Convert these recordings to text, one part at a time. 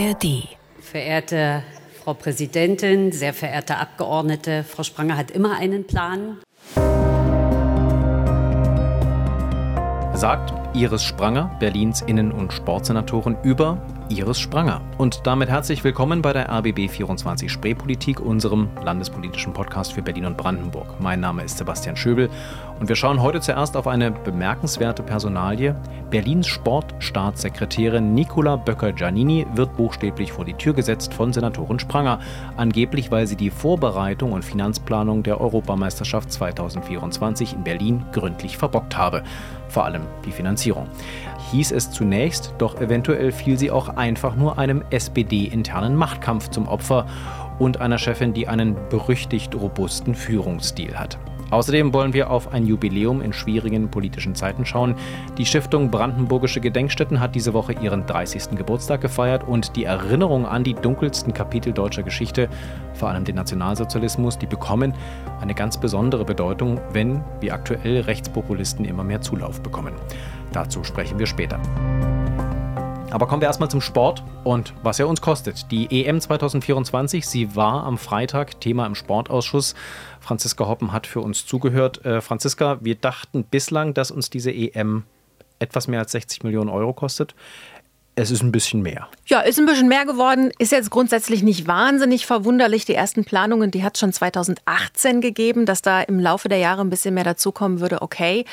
ARD. Verehrte Frau Präsidentin, sehr verehrte Abgeordnete, Frau Spranger hat immer einen Plan. Sagt Iris Spranger, Berlins Innen- und Sportsenatorin, über Iris Spranger. Und damit herzlich willkommen bei der RBB 24 Spreepolitik, unserem landespolitischen Podcast für Berlin und Brandenburg. Mein Name ist Sebastian Schöbel und wir schauen heute zuerst auf eine bemerkenswerte Personalie. Berlins Sportstaatssekretärin Nicola Böcker-Giannini wird buchstäblich vor die Tür gesetzt von Senatorin Spranger, angeblich weil sie die Vorbereitung und Finanzplanung der Europameisterschaft 2024 in Berlin gründlich verbockt habe. Vor allem die Finanzierung. Hieß es zunächst, doch eventuell fiel sie auch einfach nur einem SPD-internen Machtkampf zum Opfer und einer Chefin, die einen berüchtigt robusten Führungsstil hat. Außerdem wollen wir auf ein Jubiläum in schwierigen politischen Zeiten schauen. Die Stiftung Brandenburgische Gedenkstätten hat diese Woche ihren 30. Geburtstag gefeiert und die Erinnerung an die dunkelsten Kapitel deutscher Geschichte, vor allem den Nationalsozialismus, die bekommen eine ganz besondere Bedeutung, wenn, wie aktuell, Rechtspopulisten immer mehr Zulauf bekommen. Dazu sprechen wir später. Aber kommen wir erstmal zum Sport und was er uns kostet. Die EM 2024, sie war am Freitag Thema im Sportausschuss. Franziska Hoppen hat für uns zugehört. Äh, Franziska, wir dachten bislang, dass uns diese EM etwas mehr als 60 Millionen Euro kostet. Es ist ein bisschen mehr. Ja, ist ein bisschen mehr geworden. Ist jetzt grundsätzlich nicht wahnsinnig verwunderlich. Die ersten Planungen, die hat es schon 2018 gegeben, dass da im Laufe der Jahre ein bisschen mehr dazukommen würde. Okay.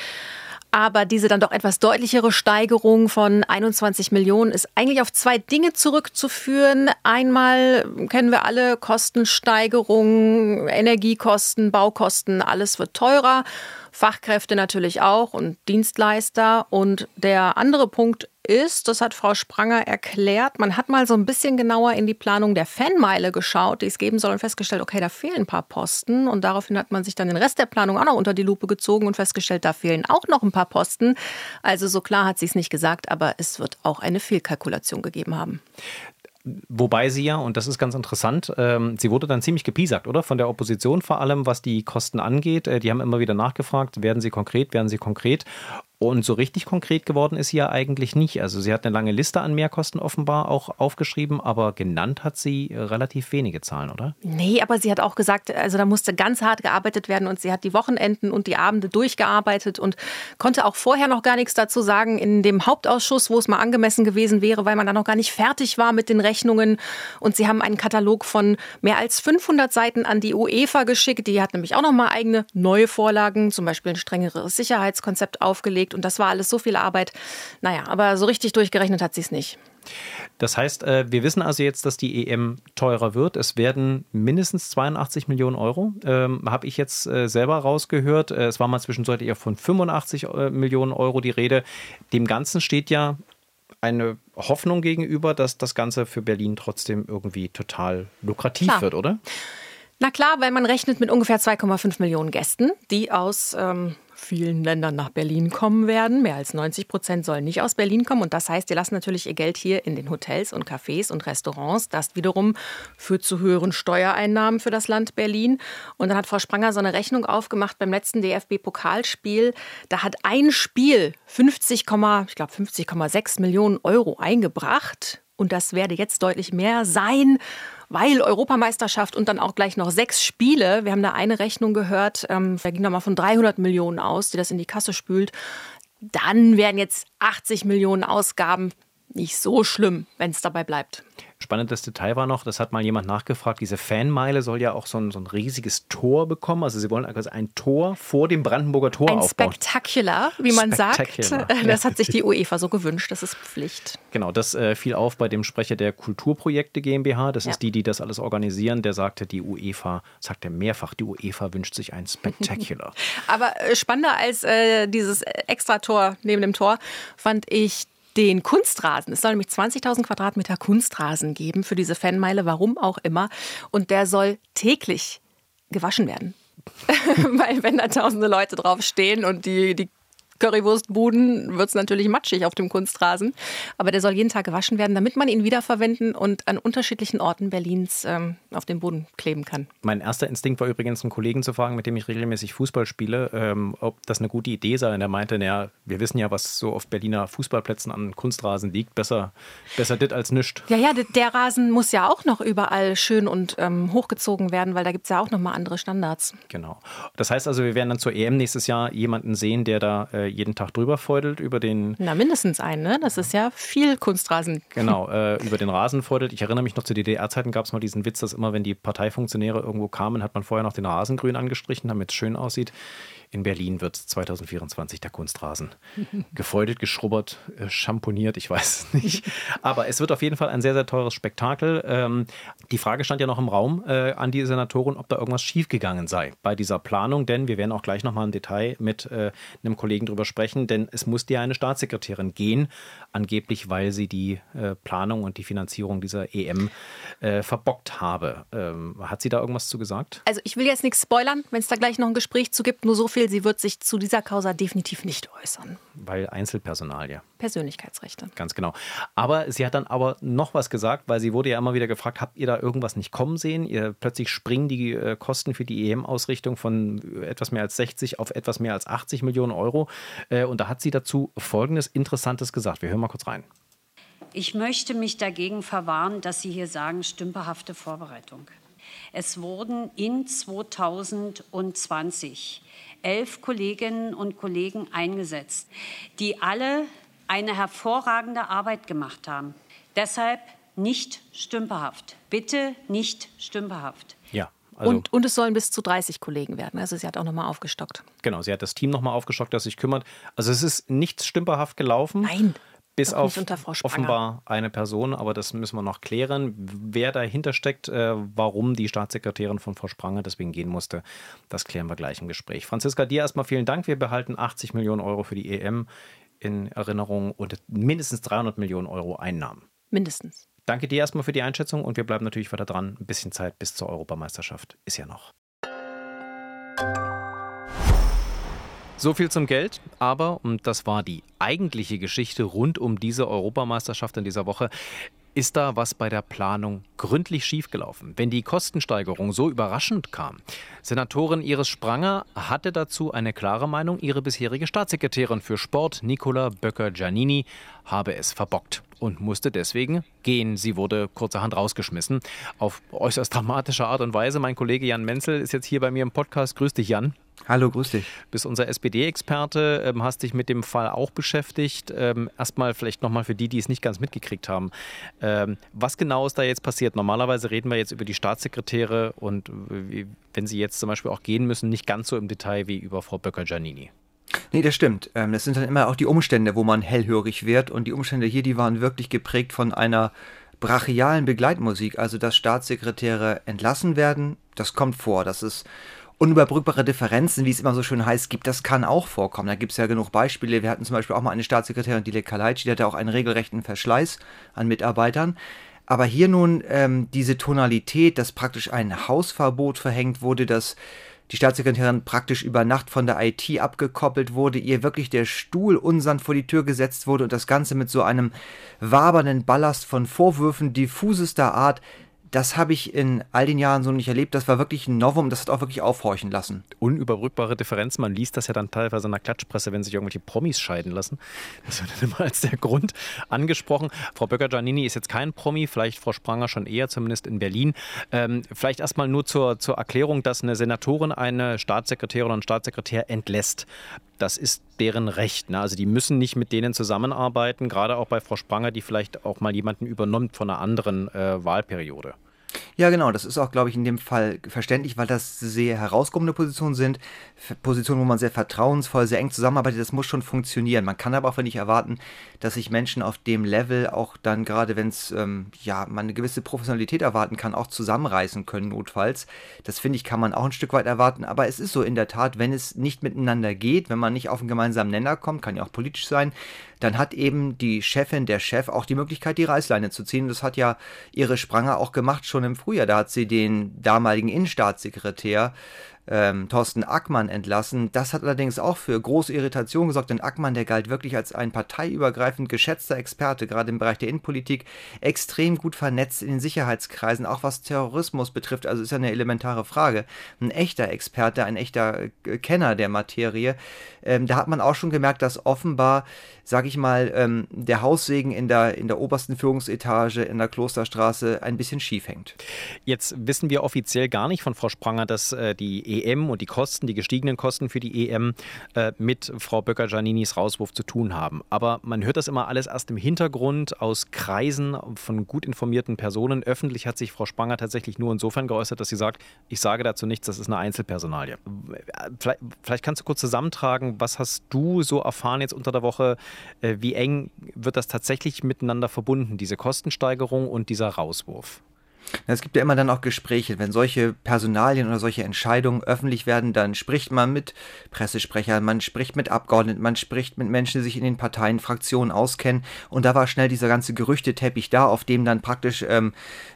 Aber diese dann doch etwas deutlichere Steigerung von 21 Millionen ist eigentlich auf zwei Dinge zurückzuführen. Einmal kennen wir alle Kostensteigerungen, Energiekosten, Baukosten, alles wird teurer. Fachkräfte natürlich auch und Dienstleister. Und der andere Punkt ist, das hat Frau Spranger erklärt, man hat mal so ein bisschen genauer in die Planung der Fanmeile geschaut, die es geben soll und festgestellt, okay, da fehlen ein paar Posten. Und daraufhin hat man sich dann den Rest der Planung auch noch unter die Lupe gezogen und festgestellt, da fehlen auch noch ein paar Posten. Also so klar hat sie es nicht gesagt, aber es wird auch eine Fehlkalkulation gegeben haben. Wobei sie ja, und das ist ganz interessant, ähm, sie wurde dann ziemlich gepiesackt, oder? Von der Opposition vor allem, was die Kosten angeht. Äh, die haben immer wieder nachgefragt, werden sie konkret, werden sie konkret. Und so richtig konkret geworden ist sie ja eigentlich nicht. Also sie hat eine lange Liste an Mehrkosten offenbar auch aufgeschrieben, aber genannt hat sie relativ wenige Zahlen, oder? Nee, aber sie hat auch gesagt, also da musste ganz hart gearbeitet werden und sie hat die Wochenenden und die Abende durchgearbeitet und konnte auch vorher noch gar nichts dazu sagen in dem Hauptausschuss, wo es mal angemessen gewesen wäre, weil man da noch gar nicht fertig war mit den Rechnungen. Und sie haben einen Katalog von mehr als 500 Seiten an die UEFA geschickt. Die hat nämlich auch noch mal eigene neue Vorlagen, zum Beispiel ein strengeres Sicherheitskonzept aufgelegt gelegt und das war alles so viel Arbeit. Naja, aber so richtig durchgerechnet hat sie es nicht. Das heißt, äh, wir wissen also jetzt, dass die EM teurer wird. Es werden mindestens 82 Millionen Euro, ähm, habe ich jetzt äh, selber rausgehört. Äh, es war mal zwischenzeitlich eher von 85 Millionen Euro die Rede. Dem Ganzen steht ja eine Hoffnung gegenüber, dass das Ganze für Berlin trotzdem irgendwie total lukrativ Klar. wird, oder? Na klar, weil man rechnet mit ungefähr 2,5 Millionen Gästen, die aus ähm, vielen Ländern nach Berlin kommen werden. Mehr als 90 Prozent sollen nicht aus Berlin kommen. Und das heißt, die lassen natürlich ihr Geld hier in den Hotels und Cafés und Restaurants. Das wiederum führt zu höheren Steuereinnahmen für das Land Berlin. Und dann hat Frau Spranger so eine Rechnung aufgemacht beim letzten DFB-Pokalspiel. Da hat ein Spiel 50, ich glaube 50,6 Millionen Euro eingebracht. Und das werde jetzt deutlich mehr sein weil Europameisterschaft und dann auch gleich noch sechs Spiele. Wir haben da eine Rechnung gehört, ähm, da ging da mal von 300 Millionen aus, die das in die Kasse spült. Dann wären jetzt 80 Millionen Ausgaben nicht so schlimm, wenn es dabei bleibt. Spannendes Detail war noch, das hat mal jemand nachgefragt, diese Fanmeile soll ja auch so ein, so ein riesiges Tor bekommen. Also sie wollen also ein Tor vor dem Brandenburger Tor ein aufbauen. Ein Spectacular, wie man sagt. Das hat sich die UEFA so gewünscht, das ist Pflicht. Genau, das äh, fiel auf bei dem Sprecher der Kulturprojekte GmbH. Das ja. ist die, die das alles organisieren. Der sagte, die UEFA, sagt er mehrfach, die UEFA wünscht sich ein Spectacular. Aber äh, spannender als äh, dieses Extrator neben dem Tor fand ich den Kunstrasen. Es soll nämlich 20.000 Quadratmeter Kunstrasen geben für diese Fanmeile, warum auch immer. Und der soll täglich gewaschen werden. Weil wenn da tausende Leute drauf stehen und die, die Currywurstbuden wird es natürlich matschig auf dem Kunstrasen. Aber der soll jeden Tag gewaschen werden, damit man ihn wiederverwenden und an unterschiedlichen Orten Berlins ähm, auf den Boden kleben kann. Mein erster Instinkt war übrigens, einen Kollegen zu fragen, mit dem ich regelmäßig Fußball spiele, ähm, ob das eine gute Idee sei. Und er meinte, naja, wir wissen ja, was so auf Berliner Fußballplätzen an Kunstrasen liegt. Besser, besser dit als nischt. Ja, ja, der Rasen muss ja auch noch überall schön und ähm, hochgezogen werden, weil da gibt es ja auch nochmal andere Standards. Genau. Das heißt also, wir werden dann zur EM nächstes Jahr jemanden sehen, der da äh, jeden Tag drüber feudelt über den. Na, mindestens einen, ne? Das ist ja viel Kunstrasen. Genau, äh, über den Rasen feudelt. Ich erinnere mich noch zu DDR-Zeiten gab es mal diesen Witz, dass immer, wenn die Parteifunktionäre irgendwo kamen, hat man vorher noch den Rasengrün angestrichen, damit es schön aussieht. In Berlin wird 2024 der Kunstrasen gefeudelt, geschrubbert, äh, schamponiert, ich weiß es nicht. Aber es wird auf jeden Fall ein sehr, sehr teures Spektakel. Ähm, die Frage stand ja noch im Raum äh, an die Senatoren, ob da irgendwas schiefgegangen sei bei dieser Planung, denn wir werden auch gleich nochmal im Detail mit äh, einem Kollegen drüber sprechen, denn es musste ja eine Staatssekretärin gehen, angeblich, weil sie die äh, Planung und die Finanzierung dieser EM äh, verbockt habe. Ähm, hat sie da irgendwas zu gesagt? Also ich will jetzt nichts spoilern, wenn es da gleich noch ein Gespräch zu gibt, nur so viel viel, sie wird sich zu dieser Causa definitiv nicht äußern. Weil Einzelpersonal, ja. Persönlichkeitsrechte. Ganz genau. Aber sie hat dann aber noch was gesagt, weil sie wurde ja immer wieder gefragt, habt ihr da irgendwas nicht kommen sehen? Ihr plötzlich springen die äh, Kosten für die EM-Ausrichtung von etwas mehr als 60 auf etwas mehr als 80 Millionen Euro. Äh, und da hat sie dazu Folgendes Interessantes gesagt. Wir hören mal kurz rein. Ich möchte mich dagegen verwahren, dass Sie hier sagen, stümperhafte Vorbereitung. Es wurden in 2020 elf Kolleginnen und Kollegen eingesetzt, die alle eine hervorragende Arbeit gemacht haben. Deshalb nicht stümperhaft. Bitte nicht stümperhaft. Ja. Also und, und es sollen bis zu 30 Kollegen werden. Also sie hat auch nochmal aufgestockt. Genau, sie hat das Team nochmal aufgestockt, das sich kümmert. Also es ist nichts stümperhaft gelaufen. Nein. Bis auf offenbar eine Person, aber das müssen wir noch klären. Wer dahinter steckt, äh, warum die Staatssekretärin von Frau Spranger deswegen gehen musste, das klären wir gleich im Gespräch. Franziska, dir erstmal vielen Dank. Wir behalten 80 Millionen Euro für die EM in Erinnerung und mindestens 300 Millionen Euro Einnahmen. Mindestens. Danke dir erstmal für die Einschätzung und wir bleiben natürlich weiter dran. Ein bisschen Zeit bis zur Europameisterschaft ist ja noch. So viel zum Geld, aber, und das war die eigentliche Geschichte rund um diese Europameisterschaft in dieser Woche, ist da was bei der Planung gründlich schiefgelaufen, wenn die Kostensteigerung so überraschend kam? Senatorin Iris Spranger hatte dazu eine klare Meinung. Ihre bisherige Staatssekretärin für Sport, Nicola Böcker-Giannini, habe es verbockt und musste deswegen gehen. Sie wurde kurzerhand rausgeschmissen. Auf äußerst dramatische Art und Weise. Mein Kollege Jan Menzel ist jetzt hier bei mir im Podcast. Grüß dich, Jan. Hallo, grüß dich. Bist unser SPD-Experte, ähm, hast dich mit dem Fall auch beschäftigt. Ähm, erstmal vielleicht nochmal für die, die es nicht ganz mitgekriegt haben. Ähm, was genau ist da jetzt passiert? Normalerweise reden wir jetzt über die Staatssekretäre und wenn sie jetzt zum Beispiel auch gehen müssen, nicht ganz so im Detail wie über Frau Böcker-Giannini. Nee, das stimmt. das sind dann immer auch die Umstände, wo man hellhörig wird. Und die Umstände hier, die waren wirklich geprägt von einer brachialen Begleitmusik. Also, dass Staatssekretäre entlassen werden, das kommt vor. Das ist unüberbrückbare Differenzen, wie es immer so schön heißt, gibt, das kann auch vorkommen. Da gibt es ja genug Beispiele. Wir hatten zum Beispiel auch mal eine Staatssekretärin, Dile Kalaici, die hatte auch einen regelrechten Verschleiß an Mitarbeitern. Aber hier nun ähm, diese Tonalität, dass praktisch ein Hausverbot verhängt wurde, dass die Staatssekretärin praktisch über Nacht von der IT abgekoppelt wurde, ihr wirklich der Stuhl unsand vor die Tür gesetzt wurde und das Ganze mit so einem wabernden Ballast von Vorwürfen diffusester Art, das habe ich in all den Jahren so nicht erlebt. Das war wirklich ein Novum, das hat auch wirklich aufhorchen lassen. Unüberbrückbare Differenz. Man liest das ja dann teilweise in der Klatschpresse, wenn sich irgendwelche Promis scheiden lassen. Das wird dann immer als der Grund angesprochen. Frau Böcker-Giannini ist jetzt kein Promi, vielleicht Frau Spranger schon eher, zumindest in Berlin. Ähm, vielleicht erstmal nur zur, zur Erklärung, dass eine Senatorin eine Staatssekretärin oder einen Staatssekretär entlässt das ist deren Recht. Ne? Also die müssen nicht mit denen zusammenarbeiten, gerade auch bei Frau Spranger, die vielleicht auch mal jemanden übernimmt von einer anderen äh, Wahlperiode. Ja, genau, das ist auch, glaube ich, in dem Fall verständlich, weil das sehr herauskommende Positionen sind. Positionen, wo man sehr vertrauensvoll, sehr eng zusammenarbeitet, das muss schon funktionieren. Man kann aber auch nicht erwarten, dass sich Menschen auf dem Level auch dann, gerade wenn es, ähm, ja, man eine gewisse Professionalität erwarten kann, auch zusammenreißen können, notfalls. Das finde ich, kann man auch ein Stück weit erwarten. Aber es ist so in der Tat, wenn es nicht miteinander geht, wenn man nicht auf einen gemeinsamen Nenner kommt, kann ja auch politisch sein, dann hat eben die Chefin, der Chef auch die Möglichkeit, die Reißleine zu ziehen. Das hat ja ihre Spranger auch gemacht schon im Frühjahr. Da hat sie den damaligen Innenstaatssekretär ähm, Thorsten Ackmann entlassen. Das hat allerdings auch für große Irritation gesorgt, denn Ackmann, der galt wirklich als ein parteiübergreifend geschätzter Experte, gerade im Bereich der Innenpolitik, extrem gut vernetzt in den Sicherheitskreisen, auch was Terrorismus betrifft. Also ist ja eine elementare Frage. Ein echter Experte, ein echter äh, Kenner der Materie. Ähm, da hat man auch schon gemerkt, dass offenbar, sage ich mal, ähm, der Haussegen in der, in der obersten Führungsetage in der Klosterstraße ein bisschen schief hängt. Jetzt wissen wir offiziell gar nicht von Frau Spranger, dass äh, die EM und die Kosten, die gestiegenen Kosten für die EM äh, mit Frau Böcker-Gianninis Rauswurf zu tun haben. Aber man hört das immer alles erst im Hintergrund aus Kreisen von gut informierten Personen. Öffentlich hat sich Frau Spranger tatsächlich nur insofern geäußert, dass sie sagt, ich sage dazu nichts, das ist eine Einzelpersonalie. Vielleicht, vielleicht kannst du kurz zusammentragen, was hast du so erfahren jetzt unter der Woche? Äh, wie eng wird das tatsächlich miteinander verbunden, diese Kostensteigerung und dieser Rauswurf? Es gibt ja immer dann auch Gespräche. Wenn solche Personalien oder solche Entscheidungen öffentlich werden, dann spricht man mit Pressesprechern, man spricht mit Abgeordneten, man spricht mit Menschen, die sich in den Parteien, Fraktionen auskennen. Und da war schnell dieser ganze Gerüchteteppich da, auf dem dann praktisch ähm,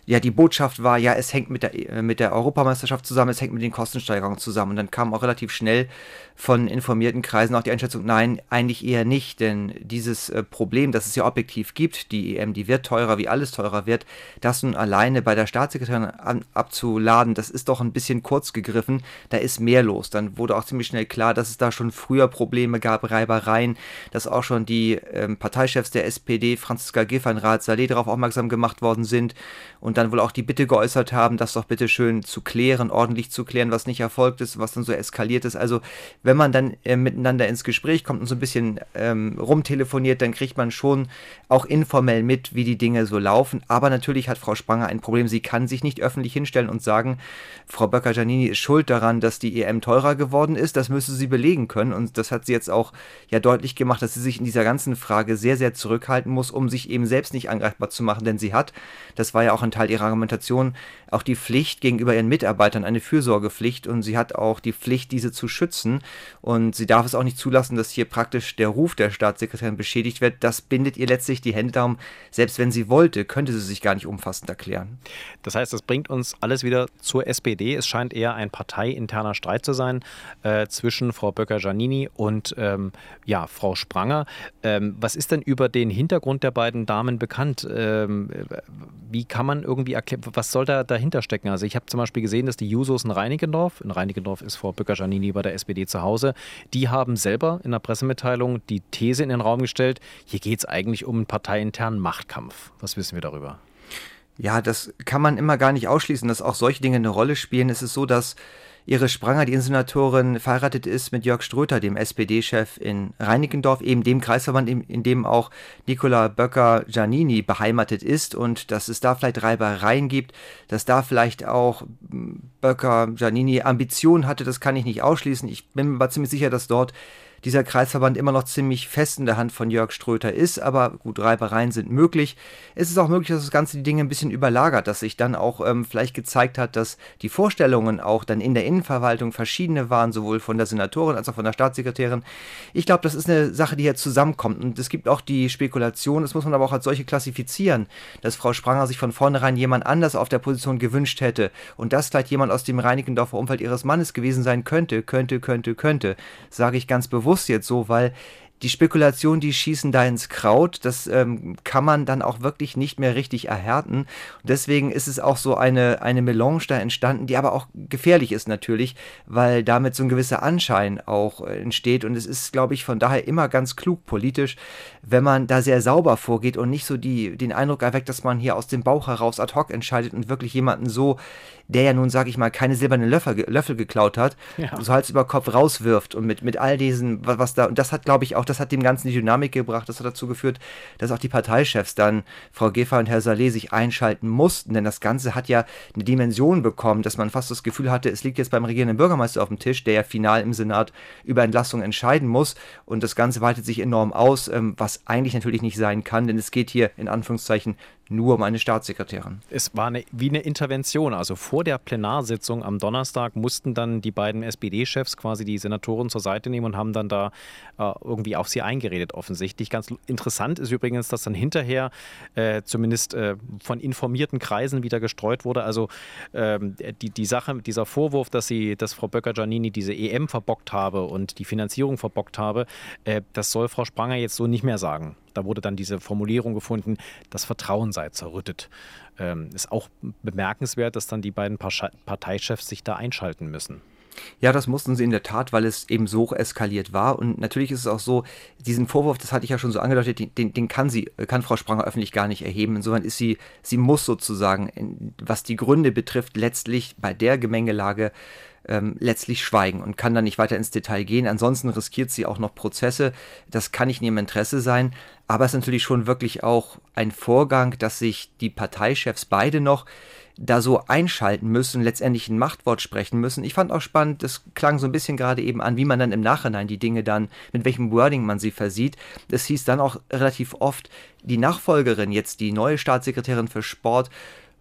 ja die Botschaft war, ja, es hängt mit der, äh, mit der Europameisterschaft zusammen, es hängt mit den Kostensteigerungen zusammen. Und dann kam auch relativ schnell von informierten Kreisen auch die Einschätzung, nein, eigentlich eher nicht, denn dieses äh, Problem, das es ja objektiv gibt, die EM, die wird teurer, wie alles teurer wird, das nun alleine bei der Staatssekretärin an, abzuladen, das ist doch ein bisschen kurz gegriffen, da ist mehr los. Dann wurde auch ziemlich schnell klar, dass es da schon früher Probleme gab, Reibereien, dass auch schon die ähm, Parteichefs der SPD, Franziska Giffey und Raad Saleh, darauf aufmerksam gemacht worden sind und dann wohl auch die Bitte geäußert haben, das doch bitte schön zu klären, ordentlich zu klären, was nicht erfolgt ist, was dann so eskaliert ist. Also wenn man dann äh, miteinander ins Gespräch kommt und so ein bisschen ähm, rumtelefoniert, dann kriegt man schon auch informell mit, wie die Dinge so laufen. Aber natürlich hat Frau Spranger ein Problem. Sie kann sich nicht öffentlich hinstellen und sagen, Frau Böcker-Giannini ist schuld daran, dass die EM teurer geworden ist. Das müsse sie belegen können. Und das hat sie jetzt auch ja deutlich gemacht, dass sie sich in dieser ganzen Frage sehr, sehr zurückhalten muss, um sich eben selbst nicht angreifbar zu machen. Denn sie hat, das war ja auch ein Teil ihrer Argumentation, auch die Pflicht gegenüber ihren Mitarbeitern, eine Fürsorgepflicht. Und sie hat auch die Pflicht, diese zu schützen. Und sie darf es auch nicht zulassen, dass hier praktisch der Ruf der Staatssekretärin beschädigt wird. Das bindet ihr letztlich die Hände darum. Selbst wenn sie wollte, könnte sie sich gar nicht umfassend erklären. Das heißt, das bringt uns alles wieder zur SPD. Es scheint eher ein parteiinterner Streit zu sein äh, zwischen Frau Böcker-Giannini und ähm, ja, Frau Spranger. Ähm, was ist denn über den Hintergrund der beiden Damen bekannt? Ähm, wie kann man irgendwie erklären, was soll da dahinter stecken? Also ich habe zum Beispiel gesehen, dass die Jusos in Reinickendorf, in Reinickendorf ist Frau Böcker-Giannini bei der SPD zu Hause, die haben selber in der Pressemitteilung die These in den Raum gestellt, hier geht es eigentlich um einen parteiinternen Machtkampf. Was wissen wir darüber? Ja, das kann man immer gar nicht ausschließen, dass auch solche Dinge eine Rolle spielen. Es ist so, dass Iris Spranger, die Insenatorin, verheiratet ist mit Jörg Ströter, dem SPD-Chef in Reinickendorf, eben dem Kreisverband, in dem auch Nicola Böcker-Giannini beheimatet ist und dass es da vielleicht Reibereien gibt, dass da vielleicht auch Böcker-Giannini Ambitionen hatte, das kann ich nicht ausschließen. Ich bin mir ziemlich sicher, dass dort dieser Kreisverband immer noch ziemlich fest in der Hand von Jörg Ströter ist, aber gut, Reibereien sind möglich. Es ist auch möglich, dass das Ganze die Dinge ein bisschen überlagert, dass sich dann auch ähm, vielleicht gezeigt hat, dass die Vorstellungen auch dann in der Innenverwaltung verschiedene waren, sowohl von der Senatorin als auch von der Staatssekretärin. Ich glaube, das ist eine Sache, die hier zusammenkommt und es gibt auch die Spekulation, das muss man aber auch als solche klassifizieren, dass Frau Spranger sich von vornherein jemand anders auf der Position gewünscht hätte und das vielleicht jemand aus dem Reinickendorfer Umfeld ihres Mannes gewesen sein könnte, könnte, könnte, könnte, sage ich ganz bewusst bewusst jetzt so, weil die Spekulationen, die schießen da ins Kraut. Das ähm, kann man dann auch wirklich nicht mehr richtig erhärten. Und deswegen ist es auch so eine, eine Melange da entstanden, die aber auch gefährlich ist natürlich, weil damit so ein gewisser Anschein auch äh, entsteht. Und es ist, glaube ich, von daher immer ganz klug politisch, wenn man da sehr sauber vorgeht und nicht so die, den Eindruck erweckt, dass man hier aus dem Bauch heraus ad hoc entscheidet und wirklich jemanden so der ja nun, sage ich mal, keine silbernen Löffel, Löffel geklaut hat, ja. so Hals über Kopf rauswirft und mit, mit all diesen, was da, und das hat, glaube ich, auch, das hat dem Ganzen die Dynamik gebracht, das hat dazu geführt, dass auch die Parteichefs dann, Frau Geffer und Herr Saleh, sich einschalten mussten, denn das Ganze hat ja eine Dimension bekommen, dass man fast das Gefühl hatte, es liegt jetzt beim regierenden Bürgermeister auf dem Tisch, der ja final im Senat über Entlassung entscheiden muss. Und das Ganze weitet sich enorm aus, ähm, was eigentlich natürlich nicht sein kann, denn es geht hier in Anführungszeichen nur um eine Staatssekretärin. Es war eine, wie eine Intervention. Also vor der Plenarsitzung am Donnerstag mussten dann die beiden SPD-Chefs quasi die Senatoren zur Seite nehmen und haben dann da äh, irgendwie auf sie eingeredet, offensichtlich. Ganz interessant ist übrigens, dass dann hinterher äh, zumindest äh, von informierten Kreisen wieder gestreut wurde. Also ähm, die, die Sache, dieser Vorwurf, dass sie, dass Frau Böcker-Giannini diese EM verbockt habe und die Finanzierung verbockt habe, äh, das soll Frau Spranger jetzt so nicht mehr sagen. Da wurde dann diese Formulierung gefunden, das Vertrauen sei zerrüttet. Ähm, ist auch bemerkenswert, dass dann die beiden Parteichefs sich da einschalten müssen. Ja, das mussten sie in der Tat, weil es eben so eskaliert war. Und natürlich ist es auch so, diesen Vorwurf, das hatte ich ja schon so angedeutet, den, den kann sie, kann Frau Spranger öffentlich gar nicht erheben. Insofern ist sie, sie muss sozusagen, was die Gründe betrifft, letztlich bei der Gemengelage ähm, letztlich schweigen und kann dann nicht weiter ins Detail gehen. Ansonsten riskiert sie auch noch Prozesse. Das kann nicht in ihrem Interesse sein. Aber es ist natürlich schon wirklich auch ein Vorgang, dass sich die Parteichefs beide noch da so einschalten müssen, letztendlich ein Machtwort sprechen müssen. Ich fand auch spannend, das klang so ein bisschen gerade eben an, wie man dann im Nachhinein die Dinge dann, mit welchem Wording man sie versieht. Es hieß dann auch relativ oft, die Nachfolgerin, jetzt die neue Staatssekretärin für Sport,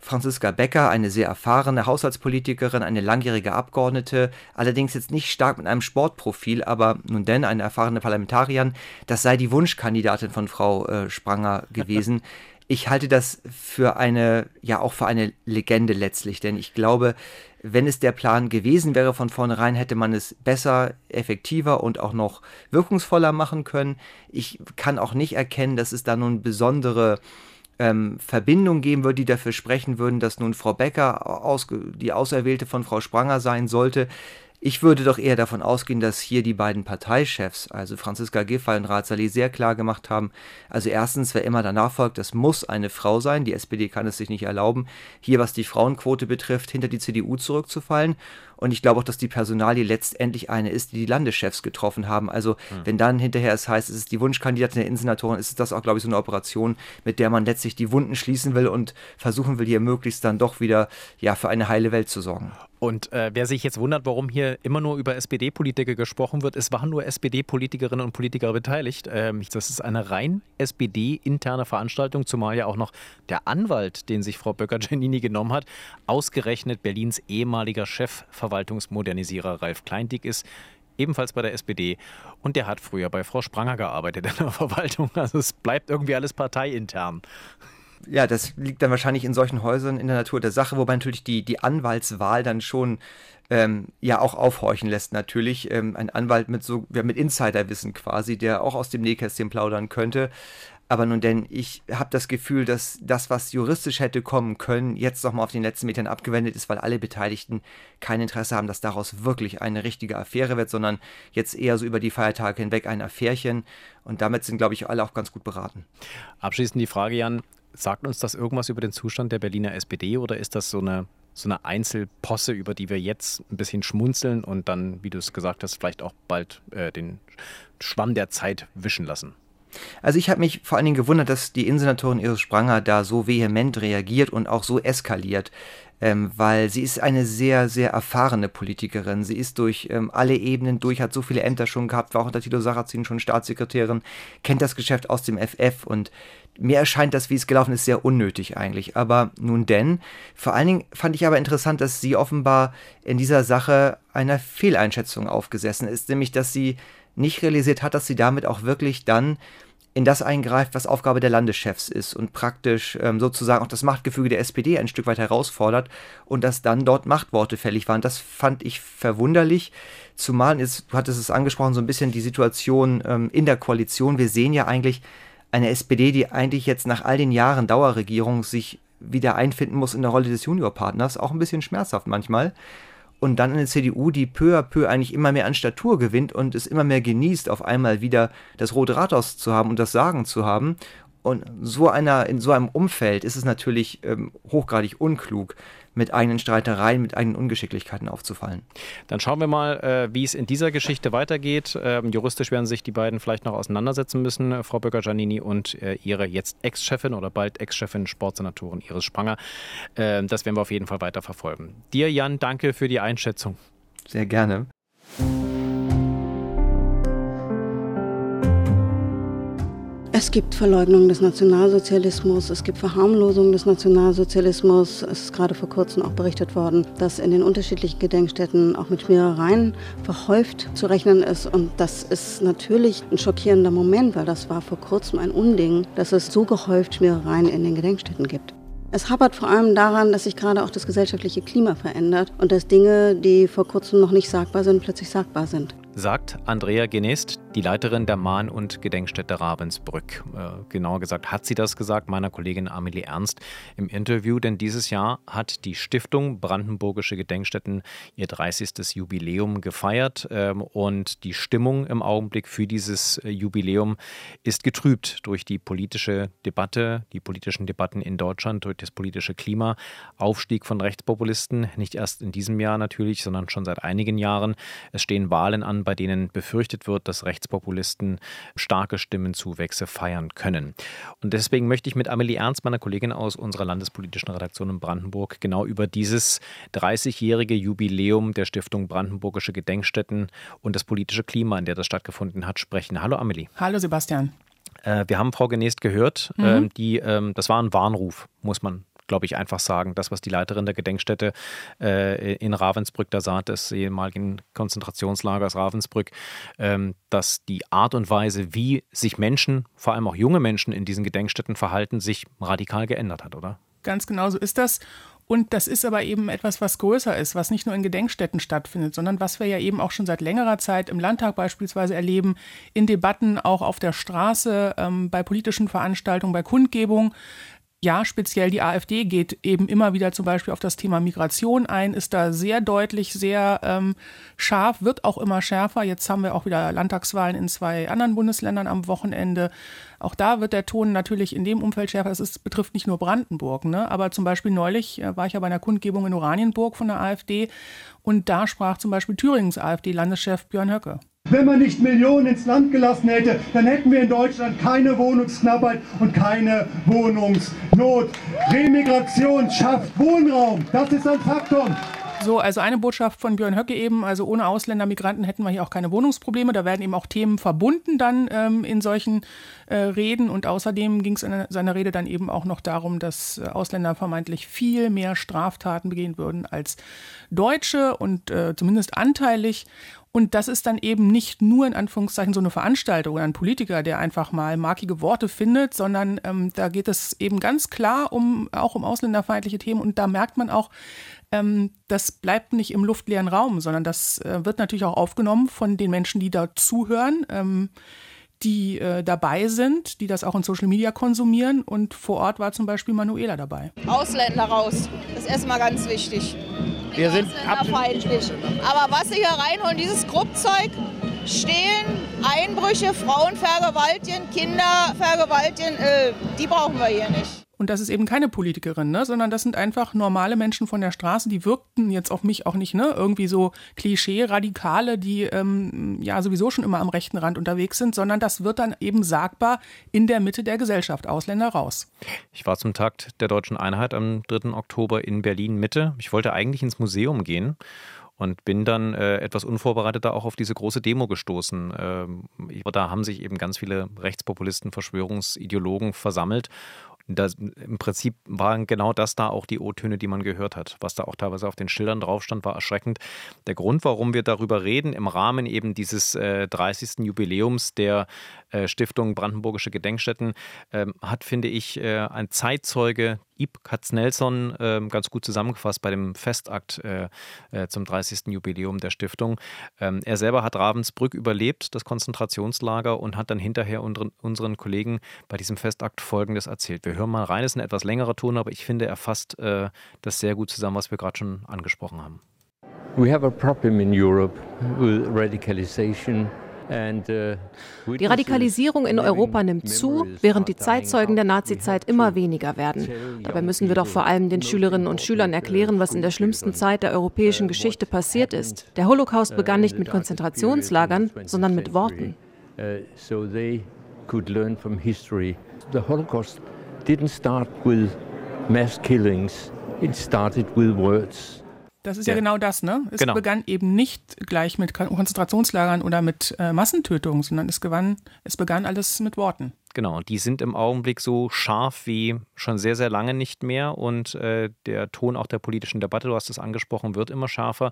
Franziska Becker, eine sehr erfahrene Haushaltspolitikerin, eine langjährige Abgeordnete, allerdings jetzt nicht stark mit einem Sportprofil, aber nun denn eine erfahrene Parlamentarierin, das sei die Wunschkandidatin von Frau äh, Spranger gewesen. Ich halte das für eine, ja auch für eine Legende letztlich, denn ich glaube, wenn es der Plan gewesen wäre von vornherein, hätte man es besser, effektiver und auch noch wirkungsvoller machen können. Ich kann auch nicht erkennen, dass es da nun besondere ähm, Verbindung geben würde, die dafür sprechen würden, dass nun Frau Becker aus, die Auserwählte von Frau Spranger sein sollte. Ich würde doch eher davon ausgehen, dass hier die beiden Parteichefs, also Franziska Giffey und Rat Saleh, sehr klar gemacht haben, also erstens, wer immer danach folgt, das muss eine Frau sein, die SPD kann es sich nicht erlauben, hier was die Frauenquote betrifft, hinter die CDU zurückzufallen und ich glaube auch, dass die Personalie letztendlich eine ist, die die Landeschefs getroffen haben. Also mhm. wenn dann hinterher es heißt, es ist die Wunschkandidatin der Innensenatorin, ist das auch, glaube ich, so eine Operation, mit der man letztlich die Wunden schließen will und versuchen will, hier möglichst dann doch wieder ja, für eine heile Welt zu sorgen. Und äh, wer sich jetzt wundert, warum hier immer nur über SPD-Politiker gesprochen wird, es waren nur SPD-Politikerinnen und Politiker beteiligt. Ähm, das ist eine rein SPD-interne Veranstaltung, zumal ja auch noch der Anwalt, den sich Frau Böcker-Giannini genommen hat, ausgerechnet Berlins ehemaliger Chefverwaltungsmodernisierer Ralf Kleindick ist, ebenfalls bei der SPD. Und der hat früher bei Frau Spranger gearbeitet in der Verwaltung. Also es bleibt irgendwie alles parteiintern ja, das liegt dann wahrscheinlich in solchen Häusern in der Natur der Sache, wobei natürlich die, die Anwaltswahl dann schon ähm, ja auch aufhorchen lässt natürlich. Ähm, ein Anwalt mit so, ja, mit Insiderwissen quasi, der auch aus dem Nähkästchen plaudern könnte. Aber nun denn, ich habe das Gefühl, dass das, was juristisch hätte kommen können, jetzt nochmal auf den letzten Metern abgewendet ist, weil alle Beteiligten kein Interesse haben, dass daraus wirklich eine richtige Affäre wird, sondern jetzt eher so über die Feiertage hinweg ein Affärchen. Und damit sind, glaube ich, alle auch ganz gut beraten. Abschließend die Frage, Jan, Sagt uns das irgendwas über den Zustand der Berliner SPD oder ist das so eine, so eine Einzelposse, über die wir jetzt ein bisschen schmunzeln und dann, wie du es gesagt hast, vielleicht auch bald äh, den Schwamm der Zeit wischen lassen? Also ich habe mich vor allen Dingen gewundert, dass die Innensenatorin Iris Spranger da so vehement reagiert und auch so eskaliert ähm, weil sie ist eine sehr, sehr erfahrene Politikerin. Sie ist durch ähm, alle Ebenen durch, hat so viele Ämter schon gehabt, war auch unter Tilo Sarrazin schon Staatssekretärin, kennt das Geschäft aus dem FF und mir erscheint das, wie es gelaufen ist, sehr unnötig eigentlich. Aber nun denn, vor allen Dingen fand ich aber interessant, dass sie offenbar in dieser Sache einer Fehleinschätzung aufgesessen ist, nämlich dass sie nicht realisiert hat, dass sie damit auch wirklich dann in das eingreift, was Aufgabe der Landeschefs ist und praktisch ähm, sozusagen auch das Machtgefüge der SPD ein Stück weit herausfordert und dass dann dort Machtworte fällig waren. Das fand ich verwunderlich, zumal, jetzt, du hattest es angesprochen, so ein bisschen die Situation ähm, in der Koalition. Wir sehen ja eigentlich eine SPD, die eigentlich jetzt nach all den Jahren Dauerregierung sich wieder einfinden muss in der Rolle des Juniorpartners, auch ein bisschen schmerzhaft manchmal und dann eine CDU, die peu à peu eigentlich immer mehr an Statur gewinnt und es immer mehr genießt, auf einmal wieder das Rote Rathaus zu haben und das Sagen zu haben. Und so einer, in so einem Umfeld ist es natürlich ähm, hochgradig unklug, mit eigenen Streitereien, mit eigenen Ungeschicklichkeiten aufzufallen. Dann schauen wir mal, äh, wie es in dieser Geschichte weitergeht. Ähm, juristisch werden sich die beiden vielleicht noch auseinandersetzen müssen, äh, Frau Böcker-Giannini und äh, ihre jetzt Ex-Chefin oder bald Ex-Chefin, Sportsenatorin Iris Spranger. Ähm, das werden wir auf jeden Fall weiter verfolgen. Dir, Jan, danke für die Einschätzung. Sehr gerne. Es gibt Verleugnung des Nationalsozialismus, es gibt Verharmlosung des Nationalsozialismus. Es ist gerade vor kurzem auch berichtet worden, dass in den unterschiedlichen Gedenkstätten auch mit Schmierereien verhäuft zu rechnen ist. Und das ist natürlich ein schockierender Moment, weil das war vor kurzem ein Unding, dass es so gehäuft Schmierereien in den Gedenkstätten gibt. Es hapert vor allem daran, dass sich gerade auch das gesellschaftliche Klima verändert und dass Dinge, die vor kurzem noch nicht sagbar sind, plötzlich sagbar sind sagt Andrea Genest, die Leiterin der Mahn- und Gedenkstätte Ravensbrück. Äh, genauer gesagt hat sie das gesagt, meiner Kollegin Amelie Ernst im Interview, denn dieses Jahr hat die Stiftung Brandenburgische Gedenkstätten ihr 30. Jubiläum gefeiert ähm, und die Stimmung im Augenblick für dieses äh, Jubiläum ist getrübt durch die politische Debatte, die politischen Debatten in Deutschland, durch das politische Klima, Aufstieg von Rechtspopulisten, nicht erst in diesem Jahr natürlich, sondern schon seit einigen Jahren. Es stehen Wahlen an bei denen befürchtet wird, dass Rechtspopulisten starke Stimmenzuwächse feiern können. Und deswegen möchte ich mit Amelie Ernst, meiner Kollegin aus unserer landespolitischen Redaktion in Brandenburg, genau über dieses 30-jährige Jubiläum der Stiftung Brandenburgische Gedenkstätten und das politische Klima, in der das stattgefunden hat, sprechen. Hallo Amelie. Hallo Sebastian. Äh, wir haben Frau Genest gehört, mhm. Ähm, die, ähm, das war ein Warnruf, muss man glaube ich, einfach sagen. Das, was die Leiterin der Gedenkstätte äh, in Ravensbrück da sagt, des ehemaligen Konzentrationslagers Ravensbrück, ähm, dass die Art und Weise, wie sich Menschen, vor allem auch junge Menschen in diesen Gedenkstätten verhalten, sich radikal geändert hat, oder? Ganz genau so ist das. Und das ist aber eben etwas, was größer ist, was nicht nur in Gedenkstätten stattfindet, sondern was wir ja eben auch schon seit längerer Zeit im Landtag beispielsweise erleben, in Debatten, auch auf der Straße, ähm, bei politischen Veranstaltungen, bei Kundgebungen ja, speziell die AfD geht eben immer wieder zum Beispiel auf das Thema Migration ein, ist da sehr deutlich, sehr ähm, scharf, wird auch immer schärfer. Jetzt haben wir auch wieder Landtagswahlen in zwei anderen Bundesländern am Wochenende. Auch da wird der Ton natürlich in dem Umfeld schärfer. Das ist, betrifft nicht nur Brandenburg, ne? aber zum Beispiel neulich äh, war ich ja bei einer Kundgebung in Oranienburg von der AfD und da sprach zum Beispiel Thüringens AfD-Landeschef Björn Höcke. Wenn man nicht Millionen ins Land gelassen hätte, dann hätten wir in Deutschland keine Wohnungsknappheit und keine Wohnungsnot. Remigration schafft Wohnraum. Das ist ein Faktum. So, also eine Botschaft von Björn Höcke eben, also ohne Ausländer, Migranten hätten wir hier auch keine Wohnungsprobleme. Da werden eben auch Themen verbunden dann ähm, in solchen äh, Reden. Und außerdem ging es in seiner Rede dann eben auch noch darum, dass äh, Ausländer vermeintlich viel mehr Straftaten begehen würden als Deutsche und äh, zumindest anteilig. Und das ist dann eben nicht nur in Anführungszeichen so eine Veranstaltung oder ein Politiker, der einfach mal markige Worte findet, sondern ähm, da geht es eben ganz klar um auch um ausländerfeindliche Themen. Und da merkt man auch, ähm, das bleibt nicht im luftleeren Raum, sondern das äh, wird natürlich auch aufgenommen von den Menschen, die da zuhören. Ähm, die äh, dabei sind, die das auch in Social Media konsumieren. Und vor Ort war zum Beispiel Manuela dabei. Ausländer raus. Das ist erstmal ganz wichtig. Wir sind feindlich. Aber was sie hier reinholen, dieses Gruppzeug, Stehlen, Einbrüche, Frauen vergewaltigen, Kinder vergewaltigen, äh, die brauchen wir hier nicht. Und das ist eben keine Politikerin, ne? sondern das sind einfach normale Menschen von der Straße, die wirkten jetzt auf mich auch nicht ne? irgendwie so Klischee-Radikale, die ähm, ja sowieso schon immer am rechten Rand unterwegs sind, sondern das wird dann eben sagbar in der Mitte der Gesellschaft. Ausländer raus. Ich war zum Tag der Deutschen Einheit am 3. Oktober in Berlin Mitte. Ich wollte eigentlich ins Museum gehen und bin dann äh, etwas unvorbereitet auch auf diese große Demo gestoßen. Ähm, da haben sich eben ganz viele Rechtspopulisten, Verschwörungsideologen versammelt das, Im Prinzip waren genau das da auch die O-Töne, die man gehört hat. Was da auch teilweise auf den Schildern drauf stand, war erschreckend. Der Grund, warum wir darüber reden, im Rahmen eben dieses äh, 30. Jubiläums der Stiftung Brandenburgische Gedenkstätten, äh, hat, finde ich, äh, ein Zeitzeuge Ib Katznelson äh, ganz gut zusammengefasst bei dem Festakt äh, äh, zum 30. Jubiläum der Stiftung. Ähm, er selber hat Ravensbrück überlebt, das Konzentrationslager, und hat dann hinterher unseren, Kollegen bei diesem Festakt Folgendes erzählt. Wir hören mal rein, es ist ein etwas längerer Ton, aber ich finde, er fasst äh, das sehr gut zusammen, was wir gerade schon angesprochen haben. We have a problem in Europe with radicalization. Uh, die Radikalisierung in Europa nimmt zu, während die Zeitzeugen der Nazizeit immer weniger werden. Dabei müssen wir doch vor allem den Schülerinnen und Schülern erklären, was in der schlimmsten Zeit der europäischen Geschichte passiert ist. Der Holocaust begann nicht mit Konzentrationslagern, sondern mit Worten. The Holocaust didn't start with mass killings, it started with words. Das ist ja, ja genau das, ne? Es genau. begann eben nicht gleich mit Konzentrationslagern oder mit äh, Massentötungen, sondern es, gewann, es begann alles mit Worten. Genau, und die sind im Augenblick so scharf wie schon sehr, sehr lange nicht mehr. Und äh, der Ton auch der politischen Debatte, du hast es angesprochen, wird immer schärfer.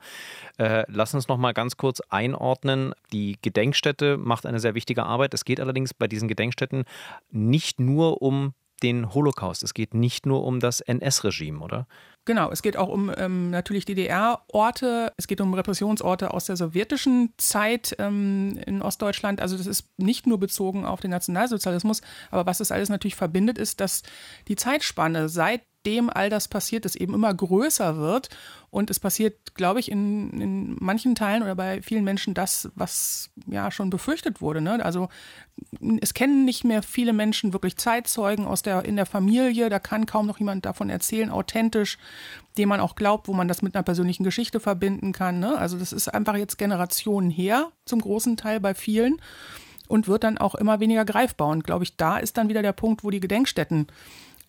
Äh, lass uns noch mal ganz kurz einordnen. Die Gedenkstätte macht eine sehr wichtige Arbeit. Es geht allerdings bei diesen Gedenkstätten nicht nur um den Holocaust. Es geht nicht nur um das NS-Regime, oder? Genau, es geht auch um ähm, natürlich DDR-Orte, es geht um Repressionsorte aus der sowjetischen Zeit ähm, in Ostdeutschland. Also das ist nicht nur bezogen auf den Nationalsozialismus, aber was das alles natürlich verbindet, ist, dass die Zeitspanne seit dem all das passiert ist, eben immer größer wird. Und es passiert, glaube ich, in, in manchen Teilen oder bei vielen Menschen das, was ja schon befürchtet wurde. Ne? Also es kennen nicht mehr viele Menschen wirklich Zeitzeugen aus der, in der Familie. Da kann kaum noch jemand davon erzählen, authentisch, dem man auch glaubt, wo man das mit einer persönlichen Geschichte verbinden kann. Ne? Also das ist einfach jetzt Generationen her, zum großen Teil bei vielen. Und wird dann auch immer weniger greifbar. Und glaube ich, da ist dann wieder der Punkt, wo die Gedenkstätten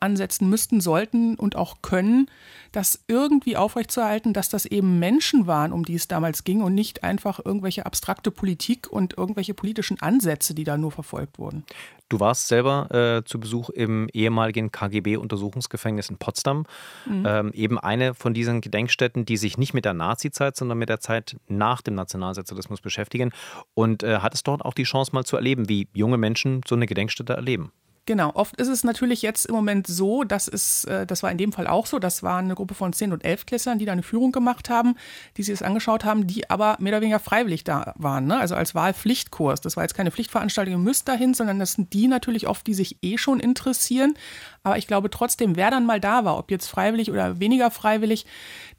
ansetzen müssten, sollten und auch können, das irgendwie aufrechtzuerhalten, dass das eben Menschen waren, um die es damals ging und nicht einfach irgendwelche abstrakte Politik und irgendwelche politischen Ansätze, die da nur verfolgt wurden. Du warst selber äh, zu Besuch im ehemaligen KGB-Untersuchungsgefängnis in Potsdam. Mhm. Ähm, eben eine von diesen Gedenkstätten, die sich nicht mit der Nazi-Zeit, sondern mit der Zeit nach dem Nationalsozialismus beschäftigen. Und äh, hattest dort auch die Chance mal zu erleben, wie junge Menschen so eine Gedenkstätte erleben? Genau, oft ist es natürlich jetzt im Moment so, dass es, äh, das war in dem Fall auch so, das war eine Gruppe von 10- und 11-Klässlern, die da eine Führung gemacht haben, die sich das angeschaut haben, die aber mehr oder weniger freiwillig da waren, ne? also als Wahlpflichtkurs. Das war jetzt keine Pflichtveranstaltung, ihr müsst dahin, sondern das sind die natürlich oft, die sich eh schon interessieren. Aber ich glaube trotzdem, wer dann mal da war, ob jetzt freiwillig oder weniger freiwillig,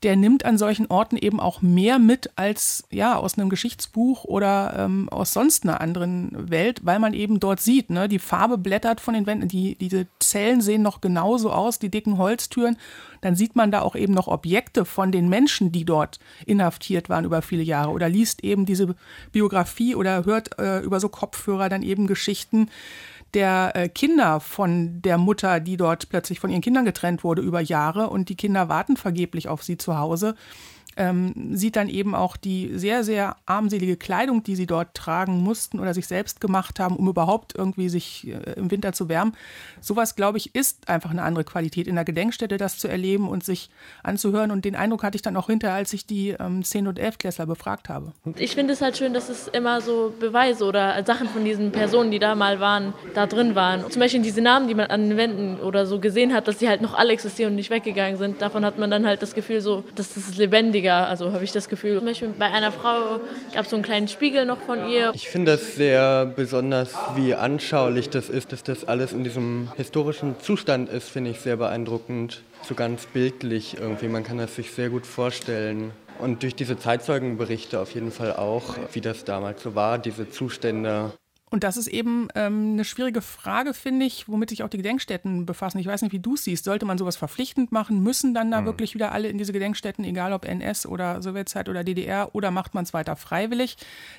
der nimmt an solchen Orten eben auch mehr mit als ja aus einem Geschichtsbuch oder ähm, aus sonst einer anderen Welt, weil man eben dort sieht, ne, die Farbe blättert von den Wänden, die, diese Zellen sehen noch genauso aus, die dicken Holztüren. Dann sieht man da auch eben noch Objekte von den Menschen, die dort inhaftiert waren über viele Jahre oder liest eben diese Biografie oder hört äh, über so Kopfhörer dann eben Geschichten der äh, Kinder von der Mutter, die dort plötzlich von ihren Kindern getrennt wurde über Jahre. Und die Kinder warten vergeblich auf sie zu Hause ähm, sieht dann eben auch die sehr, sehr armselige Kleidung, die sie dort tragen mussten oder sich selbst gemacht haben, um überhaupt irgendwie sich äh, im Winter zu wärmen. Sowas, glaube ich, ist einfach eine andere Qualität in der Gedenkstätte, das zu erleben und sich anzuhören. Und den Eindruck hatte ich dann auch hinterher, als ich die ähm, 10- und 11-Klässler befragt habe. Ich finde es halt schön, dass es immer so Beweise oder Sachen von diesen Personen, die da mal waren, da drin waren. Zum Beispiel diese Namen, die man an den Wänden oder so gesehen hat, dass sie halt noch alle existieren und nicht weggegangen sind. Davon hat man dann halt das Gefühl so, dass das lebendig lebendiger, also habe ich das Gefühl. Zum Beispiel bei einer Frau gab es so einen kleinen Spiegel noch von ihr. Ich finde das sehr besonders, wie anschaulich das ist, dass das alles in diesem historischen Zustand ist, finde ich sehr beeindruckend. So ganz bildlich irgendwie, man kann das sich sehr gut vorstellen. Und durch diese Zeitzeugenberichte auf jeden Fall auch, wie das damals so war, diese Zustände. Und das ist eben ähm, eine schwierige Frage, finde ich, womit sich auch die Gedenkstätten befassen. Ich weiß nicht, wie du es siehst. Sollte man sowas verpflichtend machen? Müssen dann da mhm. wirklich wieder alle in diese Gedenkstätten, egal ob NS oder Sowjetzeit oder DDR, oder macht man es weiter freiwillig?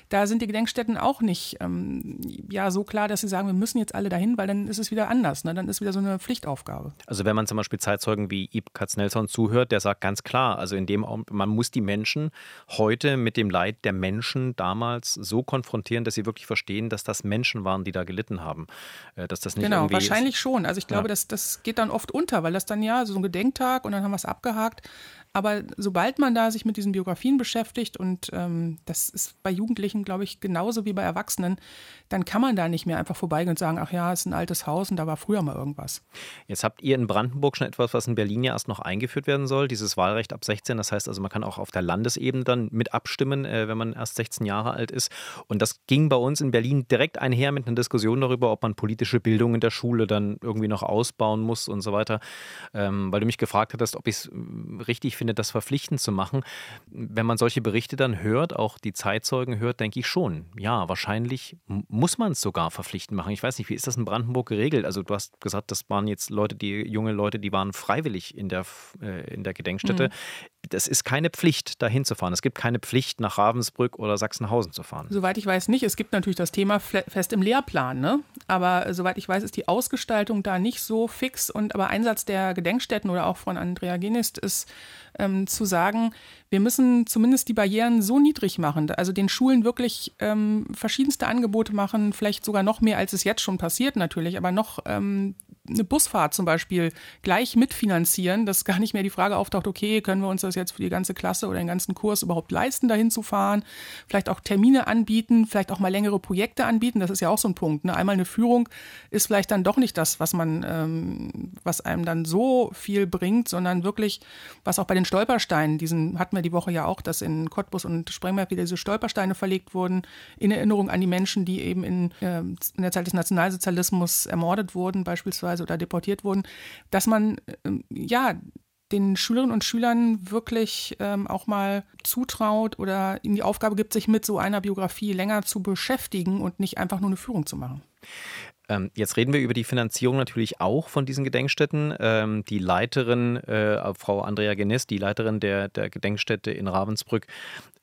Da sind die Gedenkstätten auch nicht ähm, ja, so klar, dass sie sagen, wir müssen jetzt alle dahin, weil dann ist es wieder anders. Ne? Dann ist wieder so eine Pflichtaufgabe. Also wenn man zum Beispiel Zeitzeugen wie Ib Katznelson zuhört, der sagt ganz klar, also in dem man muss die Menschen heute mit dem Leid der Menschen damals so konfrontieren, dass sie wirklich verstehen, dass das Menschen waren, die da gelitten haben. Äh, dass das nicht genau, wahrscheinlich schon. Also ich glaube, ja. das, das geht dann oft unter, weil das dann ja so ein Gedenktag und dann haben wir es abgehakt. Aber sobald man da sich mit diesen Biografien beschäftigt, und ähm, das ist bei Jugendlichen, glaube ich, genauso wie bei Erwachsenen, dann kann man da nicht mehr einfach vorbeigehen und sagen, ach ja, es ist ein altes Haus und da war früher mal irgendwas. Jetzt habt ihr in Brandenburg schon etwas, was in Berlin ja erst noch eingeführt werden soll, dieses Wahlrecht ab 16. Das heißt also, man kann auch auf der Landesebene dann mit abstimmen, äh, wenn man erst 16 Jahre alt ist. Und das ging bei uns in Berlin direkt einher mit einer Diskussion darüber, ob man politische Bildung in der Schule dann irgendwie noch ausbauen muss und so weiter. Ähm, weil du mich gefragt hattest, ob ich es äh, richtig finde, finde, das verpflichtend zu machen. Wenn man solche Berichte dann hört, auch die Zeitzeugen hört, denke ich schon, ja, wahrscheinlich muss man es sogar verpflichtend machen. Ich weiß nicht, wie ist das in Brandenburg geregelt? Also du hast gesagt, das waren jetzt Leute, die junge Leute, die waren freiwillig in der, äh, in der Gedenkstätte. Mhm. Das ist keine Pflicht, da hinzufahren. Es gibt keine Pflicht, nach Ravensbrück oder Sachsenhausen zu fahren. Soweit ich weiß nicht. Es gibt natürlich das Thema fest im Lehrplan, ne? Aber soweit ich weiß, ist die Ausgestaltung da nicht so fix. Und aber Einsatz der Gedenkstätten oder auch von Andrea Genist ist ähm, zu sagen, wir müssen zumindest die Barrieren so niedrig machen, also den Schulen wirklich ähm, verschiedenste Angebote machen, vielleicht sogar noch mehr, als es jetzt schon passiert natürlich, aber noch ähm, eine Busfahrt zum Beispiel gleich mitfinanzieren, dass gar nicht mehr die Frage auftaucht, okay, können wir uns das jetzt für die ganze Klasse oder den ganzen Kurs überhaupt leisten, dahin zu fahren? Vielleicht auch Termine anbieten, vielleicht auch mal längere Projekte anbieten. Das ist ja auch so ein Punkt. Ne? Einmal eine Führung ist vielleicht dann doch nicht das, was man, ähm, was einem dann so viel bringt, sondern wirklich, was auch bei den Stolpersteinen, diesen hatten wir die Woche ja auch, dass in Cottbus und Sprengberg wieder diese Stolpersteine verlegt wurden, in Erinnerung an die Menschen, die eben in, äh, in der Zeit des Nationalsozialismus ermordet wurden, beispielsweise beispielsweise oder deportiert wurden, dass man ähm, ja den Schülerinnen und Schülern wirklich ähm, auch mal zutraut oder ihnen die Aufgabe gibt, sich mit so einer Biografie länger zu beschäftigen und nicht einfach nur eine Führung zu machen. Ähm, jetzt reden wir über die Finanzierung natürlich auch von diesen Gedenkstätten. Ähm, die Leiterin, äh, Frau Andrea Genes, die Leiterin der, der Gedenkstätte in Ravensbrück,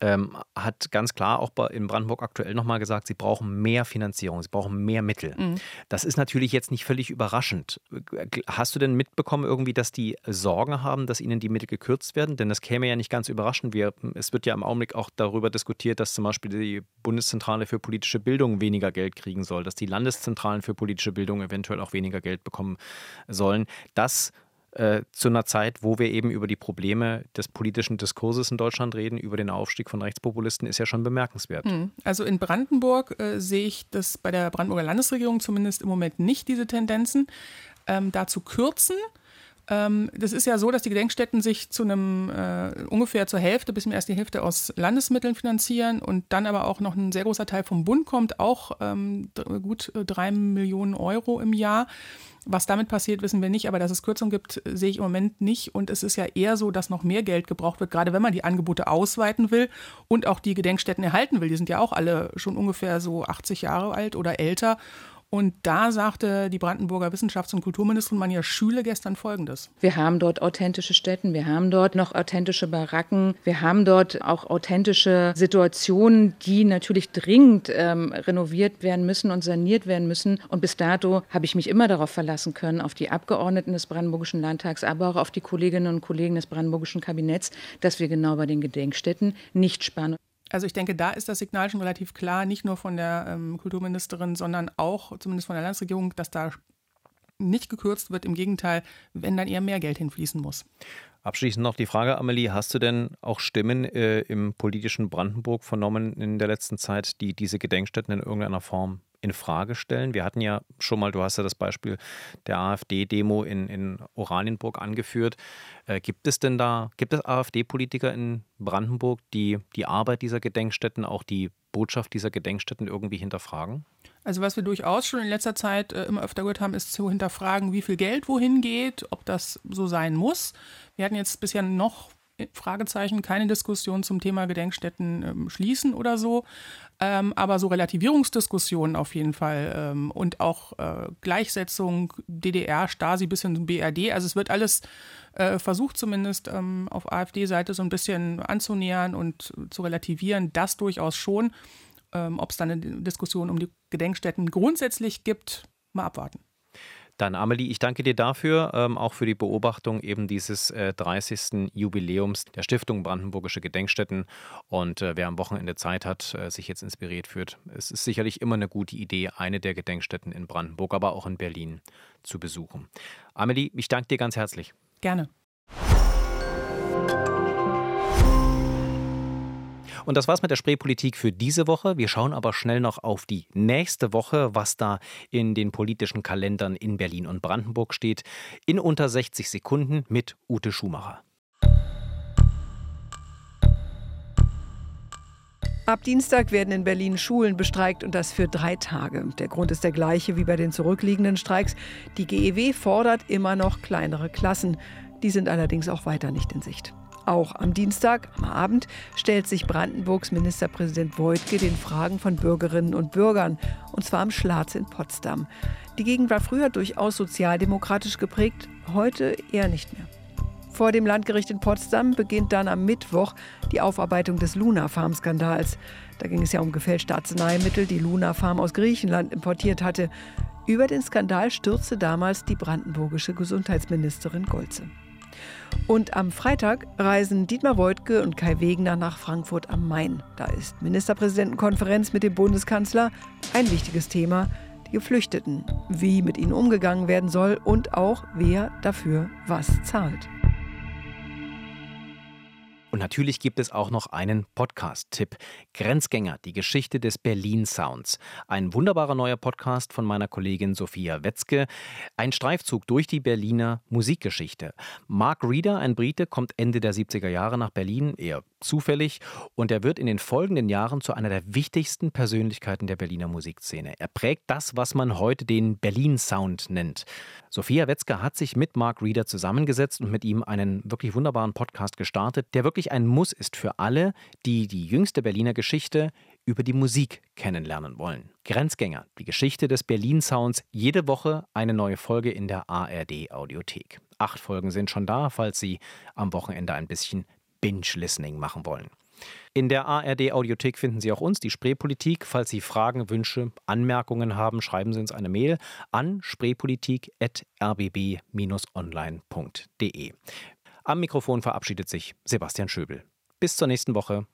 ähm, hat ganz klar auch bei, in Brandenburg aktuell nochmal gesagt, sie brauchen mehr Finanzierung, sie brauchen mehr Mittel. Mhm. Das ist natürlich jetzt nicht völlig überraschend. Hast du denn mitbekommen irgendwie, dass die Sorgen haben, dass ihnen die Mittel gekürzt werden? Denn das käme ja nicht ganz überraschend. Wir, es wird ja im Augenblick auch darüber diskutiert, dass zum Beispiel die Bundeszentrale für politische Bildung weniger Geld kriegen soll, dass die Landeszentralen für politische Bildung eventuell auch weniger Geld bekommen sollen. Das äh, zu einer Zeit, wo wir eben über die Probleme des politischen Diskurses in Deutschland reden, über den Aufstieg von Rechtspopulisten, ist ja schon bemerkenswert. Hm. Also in Brandenburg äh, sehe ich das bei der Brandenburger Landesregierung zumindest im Moment nicht, diese Tendenzen. Ähm, da zu kürzen, das ist ja so, dass die Gedenkstätten sich zu einem äh, ungefähr zur Hälfte bis mehr als die Hälfte aus Landesmitteln finanzieren und dann aber auch noch ein sehr großer Teil vom Bund kommt, auch ähm, gut äh, drei Millionen Euro im Jahr. Was damit passiert, wissen wir nicht, aber dass es Kürzungen gibt, sehe ich im Moment nicht. Und es ist ja eher so, dass noch mehr Geld gebraucht wird, gerade wenn man die Angebote ausweiten will und auch die Gedenkstätten erhalten will. Die sind ja auch alle schon ungefähr so 80 Jahre alt oder älter. Und da sagte die Brandenburger Wissenschafts- und Kulturministerin Manja Schüle gestern Folgendes. Wir haben dort authentische Stätten, wir haben dort noch authentische Baracken, wir haben dort auch authentische Situationen, die natürlich dringend ähm, renoviert werden müssen und saniert werden müssen. Und bis dato habe ich mich immer darauf verlassen können, auf die Abgeordneten des Brandenburgischen Landtags, aber auch auf die Kolleginnen und Kollegen des Brandenburgischen Kabinetts, dass wir genau bei den Gedenkstätten nicht sparen. Also ich denke, da ist das Signal schon relativ klar, nicht nur von der ähm, Kulturministerin, sondern auch zumindest von der Landesregierung, dass da nicht gekürzt wird. Im Gegenteil, wenn dann eher mehr Geld hinfließen muss. Abschließend noch die Frage, Amelie, hast du denn auch Stimmen äh, im politischen Brandenburg vernommen in der letzten Zeit, die diese Gedenkstätten in irgendeiner Form in Frage stellen? Wir hatten ja schon mal, du hast ja das Beispiel der AfD-Demo in, in Oranienburg angeführt. Äh, gibt es denn da, gibt es AfD-Politiker in Brandenburg, die die Arbeit dieser Gedenkstätten, auch die Botschaft dieser Gedenkstätten irgendwie hinterfragen? Also was wir durchaus schon in letzter Zeit äh, immer öfter gehört haben, ist zu hinterfragen, wie viel Geld wohin geht, ob das so sein muss. Wir hatten jetzt bisher noch Fragezeichen, keine Diskussion zum Thema Gedenkstätten ähm, schließen oder so. Ähm, aber so Relativierungsdiskussionen auf jeden Fall ähm, und auch äh, Gleichsetzung DDR, Stasi bis hin zum BRD. Also es wird alles äh, versucht zumindest ähm, auf AfD-Seite so ein bisschen anzunähern und zu relativieren. Das durchaus schon. Ähm, Ob es dann eine Diskussion um die Gedenkstätten grundsätzlich gibt, mal abwarten. Dann Amelie, ich danke dir dafür, ähm, auch für die Beobachtung eben dieses äh, 30. Jubiläums der Stiftung Brandenburgische Gedenkstätten. Und äh, wer am Wochenende Zeit hat, äh, sich jetzt inspiriert fühlt, es ist sicherlich immer eine gute Idee, eine der Gedenkstätten in Brandenburg, aber auch in Berlin zu besuchen. Amelie, ich danke dir ganz herzlich. Gerne. Und das war's mit der Spreepolitik für diese Woche. Wir schauen aber schnell noch auf die nächste Woche, was da in den politischen Kalendern in Berlin und Brandenburg steht. In unter 60 Sekunden mit Ute Schumacher. Ab Dienstag werden in Berlin Schulen bestreikt und das für drei Tage. Der Grund ist der gleiche wie bei den zurückliegenden Streiks. Die GEW fordert immer noch kleinere Klassen. Die sind allerdings auch weiter nicht in Sicht. Auch am Dienstag, am Abend, stellt sich Brandenburgs Ministerpräsident Voigtke den Fragen von Bürgerinnen und Bürgern, und zwar am Schlatz in Potsdam. Die Gegend war früher durchaus sozialdemokratisch geprägt, heute eher nicht mehr. vor dem Landgericht in Potsdam beginnt dann am Mittwoch die Aufarbeitung des Luna Farm Skandals. Da ging es ja um gefälschte Arzneimittel, die Luna Farm aus Griechenland importiert hatte. Über den Skandal stürzte damals die brandenburgische Gesundheitsministerin Golze. Und am Freitag reisen Dietmar Woidke und Kai Wegner nach Frankfurt am Main. Da ist Ministerpräsidentenkonferenz mit dem Bundeskanzler ein wichtiges Thema die Geflüchteten, wie mit ihnen umgegangen werden soll und auch wer dafür was zahlt. Und natürlich gibt es auch noch einen Podcast-Tipp. Grenzgänger, die Geschichte des Berlin Sounds. Ein wunderbarer neuer Podcast von meiner Kollegin Sophia Wetzke. Ein Streifzug durch die Berliner Musikgeschichte. Mark Reeder, ein Brite, kommt Ende der 70er Jahre nach Berlin, eher zufällig, und er wird in den folgenden Jahren zu einer der wichtigsten Persönlichkeiten der Berliner Musikszene. Er prägt das, was man heute den Berlin Sound nennt. Sophia Wetzke hat sich mit Mark Reeder zusammengesetzt und mit ihm einen wirklich wunderbaren Podcast gestartet, der wirklich ein Muss ist für alle, die die jüngste Berliner Geschichte über die Musik kennenlernen wollen. Grenzgänger, die Geschichte des Berlin Sounds, jede Woche eine neue Folge in der ARD Audiothek. Acht Folgen sind schon da, falls Sie am Wochenende ein bisschen Binge-Listening machen wollen. In der ARD Audiothek finden Sie auch uns, die Spreepolitik. Falls Sie Fragen, Wünsche, Anmerkungen haben, schreiben Sie uns eine Mail an spreepolitik.rbb-online.de. Am Mikrofon verabschiedet sich Sebastian Schöbel. Bis zur nächsten Woche.